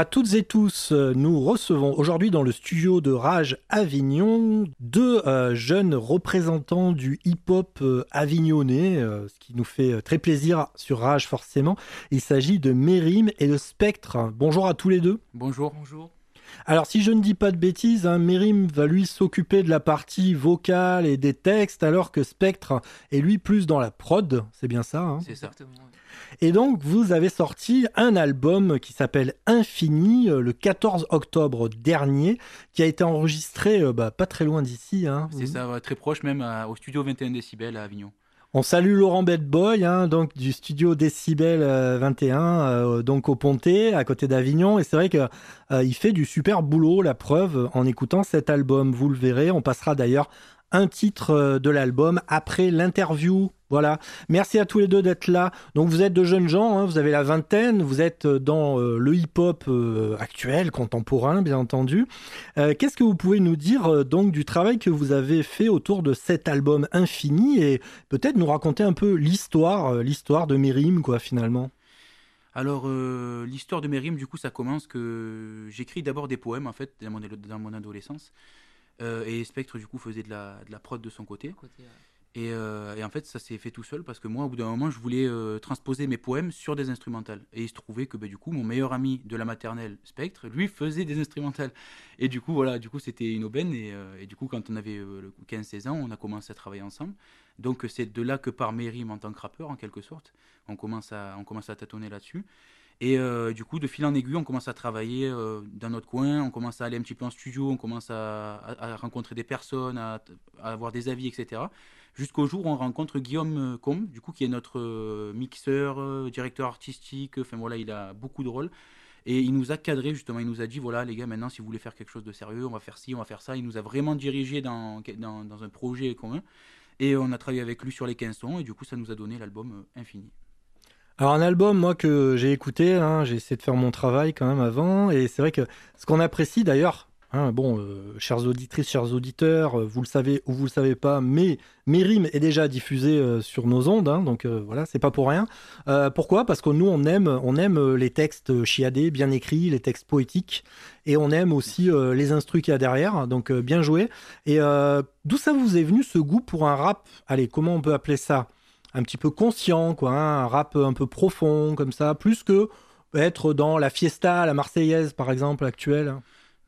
à toutes et tous. Nous recevons aujourd'hui dans le studio de Rage Avignon deux euh, jeunes représentants du hip-hop euh, avignonnais, euh, ce qui nous fait très plaisir sur Rage forcément. Il s'agit de Mérim et de Spectre. Bonjour à tous les deux. Bonjour. Bonjour. Alors, si je ne dis pas de bêtises, hein, Mérim va lui s'occuper de la partie vocale et des textes, alors que Spectre est lui plus dans la prod. C'est bien ça hein? C'est ça. Et donc, vous avez sorti un album qui s'appelle Infini euh, le 14 octobre dernier, qui a été enregistré euh, bah, pas très loin d'ici. Hein. C'est ça, très proche même au studio 21 décibels à Avignon. On salue Laurent Bedboy, hein, donc du studio Décibel 21, euh, donc au Pontet, à côté d'Avignon. Et c'est vrai qu'il il fait du super boulot, la preuve, en écoutant cet album. Vous le verrez. On passera d'ailleurs un titre euh, de l'album après l'interview. Voilà. Merci à tous les deux d'être là. Donc vous êtes de jeunes gens, hein, vous avez la vingtaine, vous êtes euh, dans euh, le hip-hop actuel, contemporain, bien entendu. Qu'est-ce que vous pouvez nous dire donc du travail que vous avez fait autour de cet album infini et peut-être nous raconter un peu l'histoire, l'histoire de Mérim, quoi, finalement? Alors, l'histoire de Mérim, du coup, ça commence que j'écris d'abord des poèmes, en fait, dans mon adolescence. Euh, et Spectre, du coup, faisait de la, de la prod de son côté. Euh, et, en fait, ça s'est fait tout seul parce que moi, au bout d'un moment, je voulais euh, transposer mes poèmes sur des instrumentales. Et il se trouvait que bah, du coup, mon meilleur ami de la maternelle, Spectre, lui faisait des instrumentales. Et du coup, voilà, du coup, c'était une aubaine. Et, et, du coup, quand on avait 15-16 ans, on a commencé à travailler ensemble. Donc, c'est de là que par mes rimes en tant que rappeur, en quelque sorte, on commence à, on commence à tâtonner là-dessus. Et euh, du coup, de fil en aiguille, on commence à travailler euh, dans notre coin, on commence à aller un petit peu en studio, on commence à, rencontrer des personnes, à, avoir des avis, etc. Jusqu'au jour où on rencontre Guillaume Combe, du coup, qui est notre euh, mixeur, directeur artistique, enfin voilà, il a beaucoup de rôles. Et il nous a cadré justement, il nous a dit voilà les gars, maintenant si vous voulez faire quelque chose de sérieux, on va faire ci, on va faire ça. Il nous a vraiment dirigé dans, dans, dans un projet commun. Et on a travaillé avec lui sur les 15 sons, et du coup, ça nous a donné l'album Infini. Alors un album, moi que j'ai écouté, hein, j'ai essayé de faire mon travail quand même avant, et c'est vrai que ce qu'on apprécie d'ailleurs, hein, bon, euh, chères auditrices, chers auditeurs, euh, vous le savez ou vous le savez pas, mais Mérim est déjà diffusé euh, sur nos ondes, hein, donc voilà, c'est pas pour rien. pourquoi? Parce que nous on aime, on aime les textes chiadés, bien écrits, les textes poétiques, et on aime aussi les instrus qu'il y a derrière, donc bien joué. Et d'où ça vous est venu ce goût pour un rap? Allez, comment on peut appeler ça? Un petit peu conscient, quoi, hein, un rap un peu profond comme ça, plus que être dans la fiesta, la marseillaise par exemple actuelle.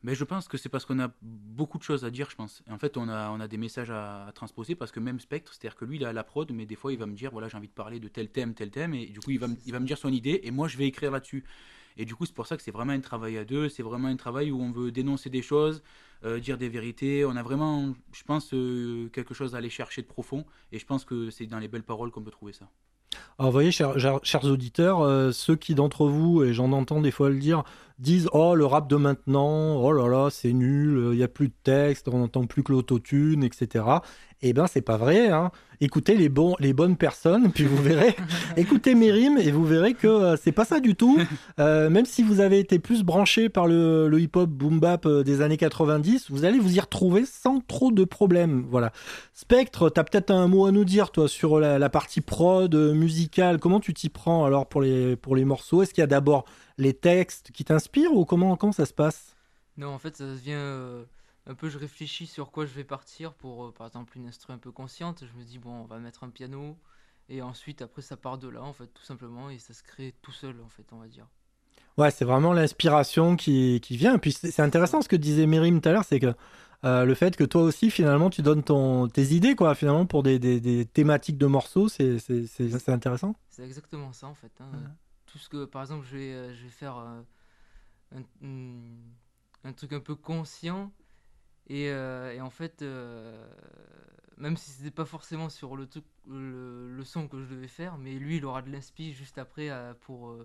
Mais je pense que c'est parce qu'on a beaucoup de choses à dire, je pense. en fait, on a, on a des messages à, transposer parce que même Spectre, c'est-à-dire que lui, il a la prod, mais des fois, il va me dire, voilà, j'ai envie de parler de tel thème, tel thème, et du coup, il va, il va me dire son idée, et moi, je vais écrire là-dessus. Et du coup, c'est pour ça que c'est vraiment un travail à deux, c'est vraiment un travail où on veut dénoncer des choses, euh, dire des vérités. On a vraiment, je pense, euh, quelque chose à aller chercher de profond. Et je pense que c'est dans les belles paroles qu'on peut trouver ça. Alors, vous voyez, chers, auditeurs, euh, ceux qui d'entre vous, et j'en entends des fois le dire, disent Oh, le rap de maintenant, oh là là, c'est nul, il n'y a plus de texte, on n'entend plus que l'autotune, etc. Eh bien, c'est pas vrai. Hein. Écoutez les, bons, les bonnes personnes, puis vous verrez. écoutez mes rimes et vous verrez que euh, c'est pas ça du tout. Euh, même si vous avez été plus branché par le, hip-hop boom bap euh, des années 90, vous allez vous y retrouver sans trop de problèmes. Voilà. Spectre, tu as peut-être un mot à nous dire, toi, sur la, partie prod musicale. Comment tu t'y prends alors pour les, pour les morceaux? Est-ce qu'il y a d'abord les textes qui t'inspirent ou comment, comment ça se passe? Non, en fait, ça vient un peu je réfléchis sur quoi je vais partir pour euh, par exemple une instru un peu consciente. Je me dis bon on va mettre un piano et ensuite après ça part de là en fait tout simplement et ça se crée tout seul en fait on va dire. Ouais c'est vraiment l'inspiration qui, qui vient. Puis c'est intéressant ce que disait Mérim tout à l'heure c'est que euh, le fait que toi aussi finalement tu donnes ton, tes idées quoi finalement pour des, des, des thématiques de morceaux c'est intéressant. C'est exactement ça en fait hein. tout ce que par exemple je vais, euh, je vais faire un, un, truc un peu conscient euh, et, en fait, euh, même si c'était pas forcément sur le, truc, le, son que je devais faire, mais lui, il aura de l'inspi juste après euh, pour.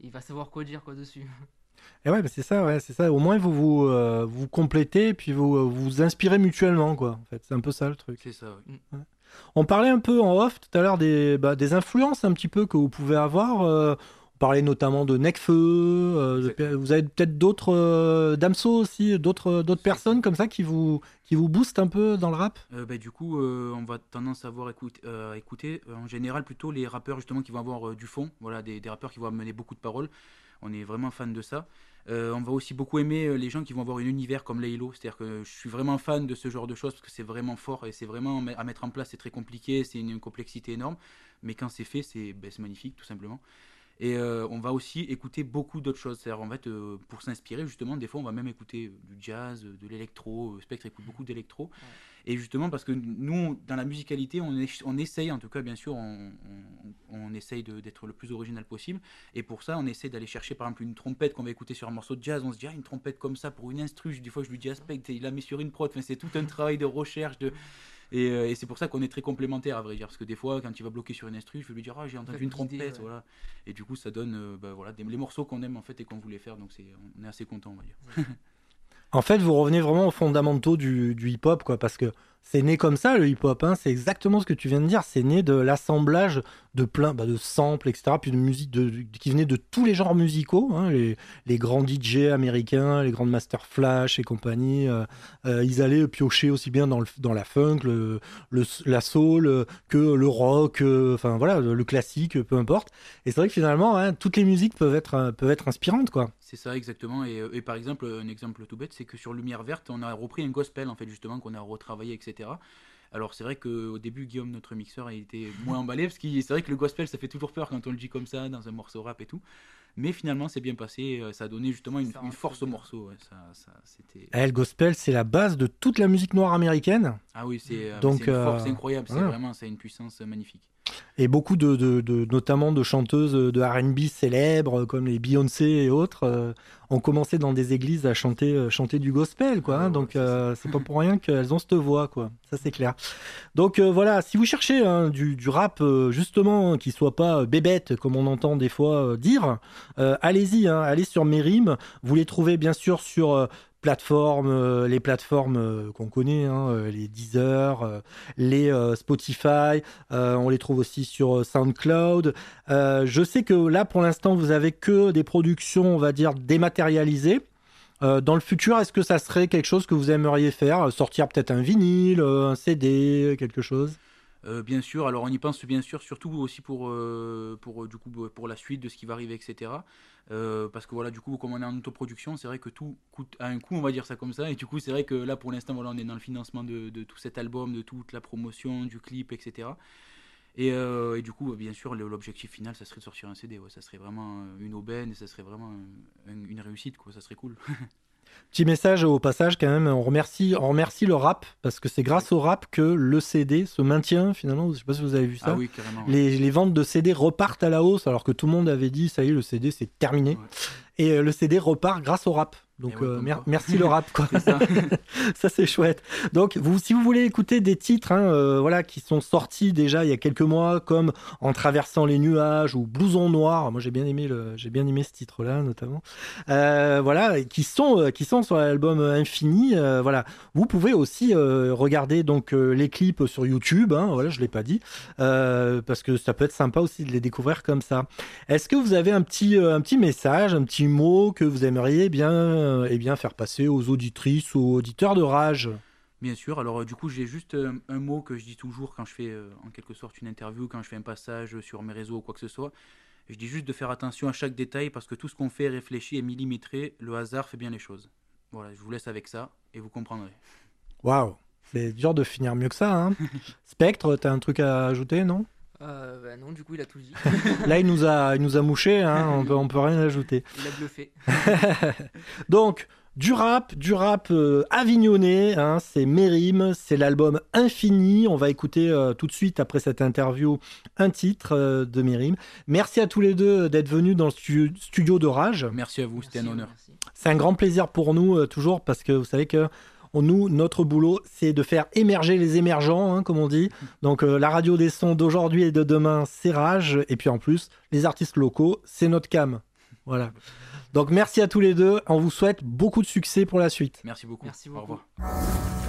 il va savoir quoi dire quoi dessus. Et ouais, bah, c'est ça, ouais, c'est ça. Au moins, vous vous, vous complétez et puis vous vous inspirez mutuellement, quoi. En fait, c'est un peu ça le truc. C'est ça. Mm. On parlait un peu en off tout à l'heure des, bah, des influences un petit peu que vous pouvez avoir parlait notamment de Necfeu. Euh, vous avez peut-être d'autres euh, Damso aussi, d'autres d'autres personnes comme ça qui vous qui vous boostent un peu dans le rap? Euh, bah, du coup, on va tendance à voir écouter, écouter en général plutôt les rappeurs justement qui vont avoir du fond. Voilà, des, des, rappeurs qui vont amener beaucoup de paroles. On est vraiment fan de ça. Euh, on va aussi beaucoup aimer euh, les gens qui vont avoir un univers comme Laylo. C'est-à-dire que je suis vraiment fan de ce genre de choses parce que c'est vraiment fort et c'est vraiment à mettre en place, c'est très compliqué, c'est une, complexité énorme. Mais quand c'est fait, c'est ben, magnifique tout simplement. Et euh, on va aussi écouter beaucoup d'autres choses. C'est-à-dire, en fait, pour s'inspirer, justement, des fois, on va même écouter du jazz, de l'électro. Spectre écoute beaucoup d'électro. Et justement, parce que nous, dans la musicalité, on, on essaye, en tout cas, bien sûr, on, on, essaye d'être le plus original possible. Et pour ça, on essaie d'aller chercher, par exemple, une trompette qu'on va écouter sur un morceau de jazz. On se dit, ah, une trompette comme ça pour une instru. Des fois, je lui dis aspect, il la met sur une prod. Enfin, c'est tout un travail de recherche. De... Et, euh, et c'est pour ça qu'on est très complémentaires, à vrai dire. Parce que des fois, quand il va bloquer sur une instru, je vais lui dire, ah, j'ai entendu une trompette. Voilà. Et du coup, ça donne euh, bah, voilà, des, les morceaux qu'on aime, en fait, et qu'on voulait faire. Donc, c'est, on est assez content, on va dire. En fait, vous revenez vraiment aux fondamentaux du, du hip-hop, quoi, parce que c'est né comme ça, le hip-hop. Hein. C'est exactement ce que tu viens de dire. C'est né de l'assemblage de plein bah, de samples, etc. Puis de musique qui venait de tous les genres musicaux. Hein. Les, grands DJ américains, les grands Master Flash et compagnie. Euh, euh, ils allaient piocher aussi bien dans, la funk, la soul, que le rock, euh, enfin voilà, le, classique, peu importe. Et c'est vrai que finalement, hein, toutes les musiques peuvent être, peuvent être inspirantes, quoi. C'est ça, exactement. Et, et, par exemple, un exemple tout bête, c'est que sur Lumière Verte, on a repris un gospel, en fait, justement, qu'on a retravaillé, etc. Alors c'est vrai qu'au début, Guillaume, notre mixeur, il était moins emballé, parce que c'est vrai que le gospel, ça fait toujours peur quand on le dit comme ça, dans un morceau rap et tout. Mais finalement, c'est bien passé. Euh, ça a donné justement une, force au morceau. ça, eh, le gospel, c'est la base de toute la musique noire américaine. Ah oui, c'est euh, une force euh, incroyable. C'est vraiment, c'est une puissance magnifique. Et beaucoup de, de, notamment de chanteuses de R&B célèbres comme les Beyoncé et autres ont commencé dans des églises à chanter, chanter du gospel, quoi. Hein. donc c'est pas pour rien qu'elles ont cette voix, quoi. Ça c'est clair. Donc voilà, si vous cherchez hein, du, du, rap justement qui soit pas bébête comme on entend des fois dire, euh, allez-y, hein, allez sur Merim. Vous les trouvez bien sûr sur euh, plateformes, euh, les plateformes qu'on connaît, hein, les Deezer, les Spotify, on les trouve aussi sur SoundCloud. je sais que là, pour l'instant, vous avez que des productions, on va dire, dématérialisées. dans le futur, est-ce que ça serait quelque chose que vous aimeriez faire? Sortir peut-être un vinyle, un CD, quelque chose? Euh, bien sûr, alors on y pense bien sûr, surtout aussi pour, euh, euh, du coup, pour la suite de ce qui va arriver, etc. parce que voilà, du coup, comme on est en autoproduction, c'est vrai que tout coûte à un coût, on va dire ça comme ça. Et du coup, c'est vrai que là, pour l'instant, on est dans le financement de, tout cet album, de toute la promotion, du clip, etc. Et, du coup, bien sûr, l'objectif final, ça serait de sortir un CD. Ça serait vraiment une aubaine et ça serait vraiment une réussite, quoi. Ça serait cool. Petit message au passage quand même, on remercie, on remercie le rap parce que c'est grâce au rap que le CD se maintient finalement. Je sais pas si vous avez vu ça. Ah oui, les, les, ventes de CD repartent à la hausse alors que tout le monde avait dit ça y est le CD c'est terminé. Et euh, le CD repart grâce au rap. Donc eh euh, merci le rap quoi. ça, c'est chouette. Donc vous si vous voulez écouter des titres hein, euh, voilà qui sont sortis déjà il y a quelques mois comme En traversant les nuages ou Blouson noir, moi j'ai bien aimé le j'ai bien aimé ce titre là notamment. Euh, voilà qui sont qui sont sur l'album Infini voilà, vous pouvez aussi regarder donc les clips sur YouTube hein, voilà, je l'ai pas dit parce que ça peut être sympa aussi de les découvrir comme ça. Est-ce que vous avez un petit un petit message, un petit mot que vous aimeriez bien euh, eh bien, faire passer aux auditrices ou aux auditeurs de Rage Bien sûr, alors euh, du coup j'ai juste euh, un mot que je dis toujours quand je fais en quelque sorte une interview, quand je fais un passage sur mes réseaux ou quoi que ce soit. Je dis juste de faire attention à chaque détail parce que tout ce qu'on fait est réfléchi et millimétré, le hasard fait bien les choses. Voilà, je vous laisse avec ça et vous comprendrez. Waouh, c'est dur de finir mieux que ça. Hein Spectre, t'as un truc à ajouter, non? Euh, bah non, du coup, il a tout dit. Là, il nous a, il nous a mouché, hein, on peut, on peut rien ajouter. Il a bluffé. Donc, du rap, du rap euh, avignonné, hein, c'est Mérim, c'est l'album Infini. On va écouter euh, tout de suite, après cette interview, un titre euh, de Mérim. Merci à tous les deux d'être venus dans le studio de Rage. Merci à vous, c'était un honneur. C'est un grand plaisir pour nous, toujours, parce que vous savez que nous, notre boulot, c'est de faire émerger les émergents, hein, comme on dit. Donc euh, la radio des sons d'aujourd'hui et de demain, c'est Rage. Et puis en plus, les artistes locaux, c'est notre cam. Voilà. Donc merci à tous les deux. On vous souhaite beaucoup de succès pour la suite. Merci beaucoup. Merci beaucoup. Au revoir.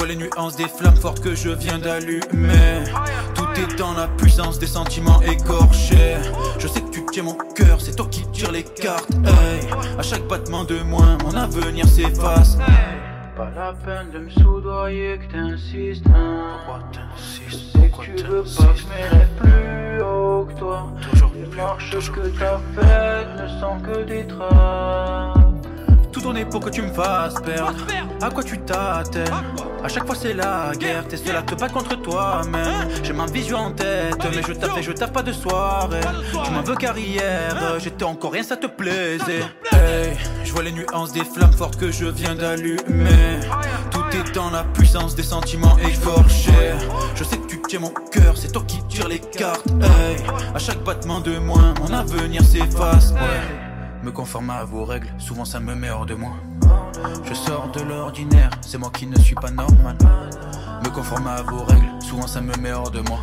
Vois les nuances des flammes fortes que je viens d'allumer. Tout est dans la puissance des sentiments écorchés. Je sais que tu tiens mon cœur, c'est toi qui tires les cartes. Hey, à chaque battement de moins, mon avenir s'efface. Pas la peine de me soudoyer que t'insistes. Hein. Pourquoi t'insistes? Pourquoi tu veux pas que je m'élève plus haut que toi. Toujours Les plus, marches toujours que t'as faites ne sont que des traces. Tout tourné pour que tu me fasses perdre. À quoi tu t'attelles À chaque fois c'est la guerre, t'es seul à te battre contre toi-même. J'ai ma vision en tête, mais je taffe et je taffe pas de soirée. Tu m'en veux carrière, j'étais encore rien, ça te plaisait. Hey, je vois les nuances des flammes fortes que je viens d'allumer. Tout est dans la puissance des sentiments écorchés. Je sais que tu tiens mon cœur, c'est toi qui tires les cartes. Hey, à chaque battement de moins, mon avenir s'efface. Me conforme à vos règles, souvent ça me met hors de moi. Je sors de l'ordinaire, c'est moi qui ne suis pas normal. Me conforme à vos règles, souvent ça me met hors de moi.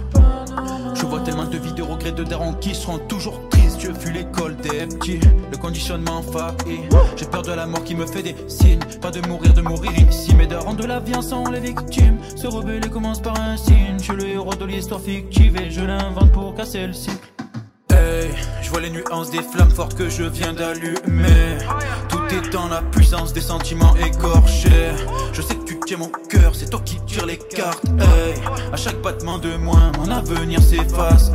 Je vois tellement de vies de regrets de darons qui seront toujours tristes. Je fuis l'école des petits, le conditionnement failli. J'ai peur de la mort qui me fait des signes. Pas de mourir, de mourir ici. Mais darons de la vie en sont les victimes. Se rebeller commence par un signe. Je suis le héros de l'histoire fictive et je l'invente pour casser le cycle. Je vois les nuances des flammes fortes que je viens d'allumer. Tout est dans la puissance des sentiments écorchés. Je sais que tu tiens mon cœur, c'est toi qui tires les cartes. Hey, à chaque battement de moins, mon avenir s'efface.